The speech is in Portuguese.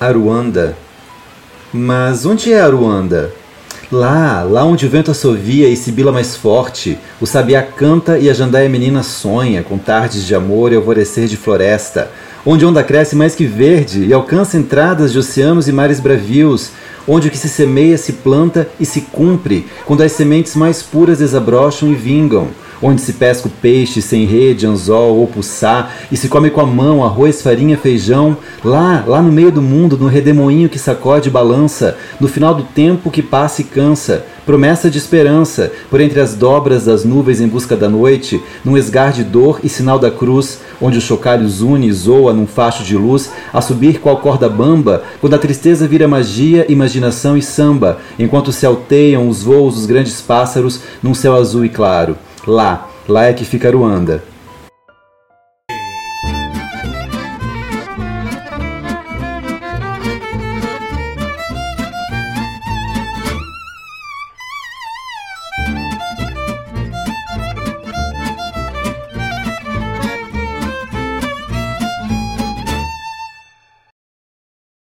Aruanda. Mas onde é Aruanda? Lá, lá onde o vento assovia e sibila mais forte, o sabiá canta e a jandaia menina sonha, com tardes de amor e alvorecer de floresta, onde onda cresce mais que verde e alcança entradas de oceanos e mares bravios, onde o que se semeia se planta e se cumpre, quando as sementes mais puras desabrocham e vingam, onde se pesca o peixe sem rede, anzol ou puçá, e se come com a mão arroz, farinha, feijão, lá, lá no meio do mundo, no redemoinho que sacode e balança, no final do tempo que passa e cansa, promessa de esperança, por entre as dobras das nuvens em busca da noite, num esgar de dor e sinal da cruz, onde o chocalho une e zoa num facho de luz, a subir qual corda bamba, quando a tristeza vira magia, imaginação e samba, enquanto se alteiam os voos dos grandes pássaros num céu azul e claro. Lá, lá é que fica Ruanda.